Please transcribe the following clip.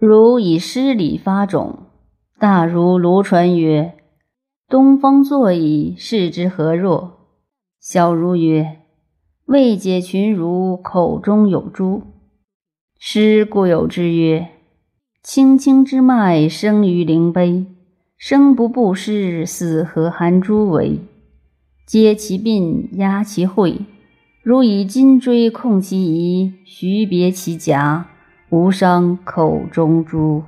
如以诗礼发种，大如卢传曰：“东风作矣，视之何若？”小如曰：“未解群儒口中有珠。”诗故有之曰：“青青之脉生于灵碑，生不布施，死何含珠为？皆其鬓，压其喙，如以金锥控其仪，徐别其颊。”无伤口中珠。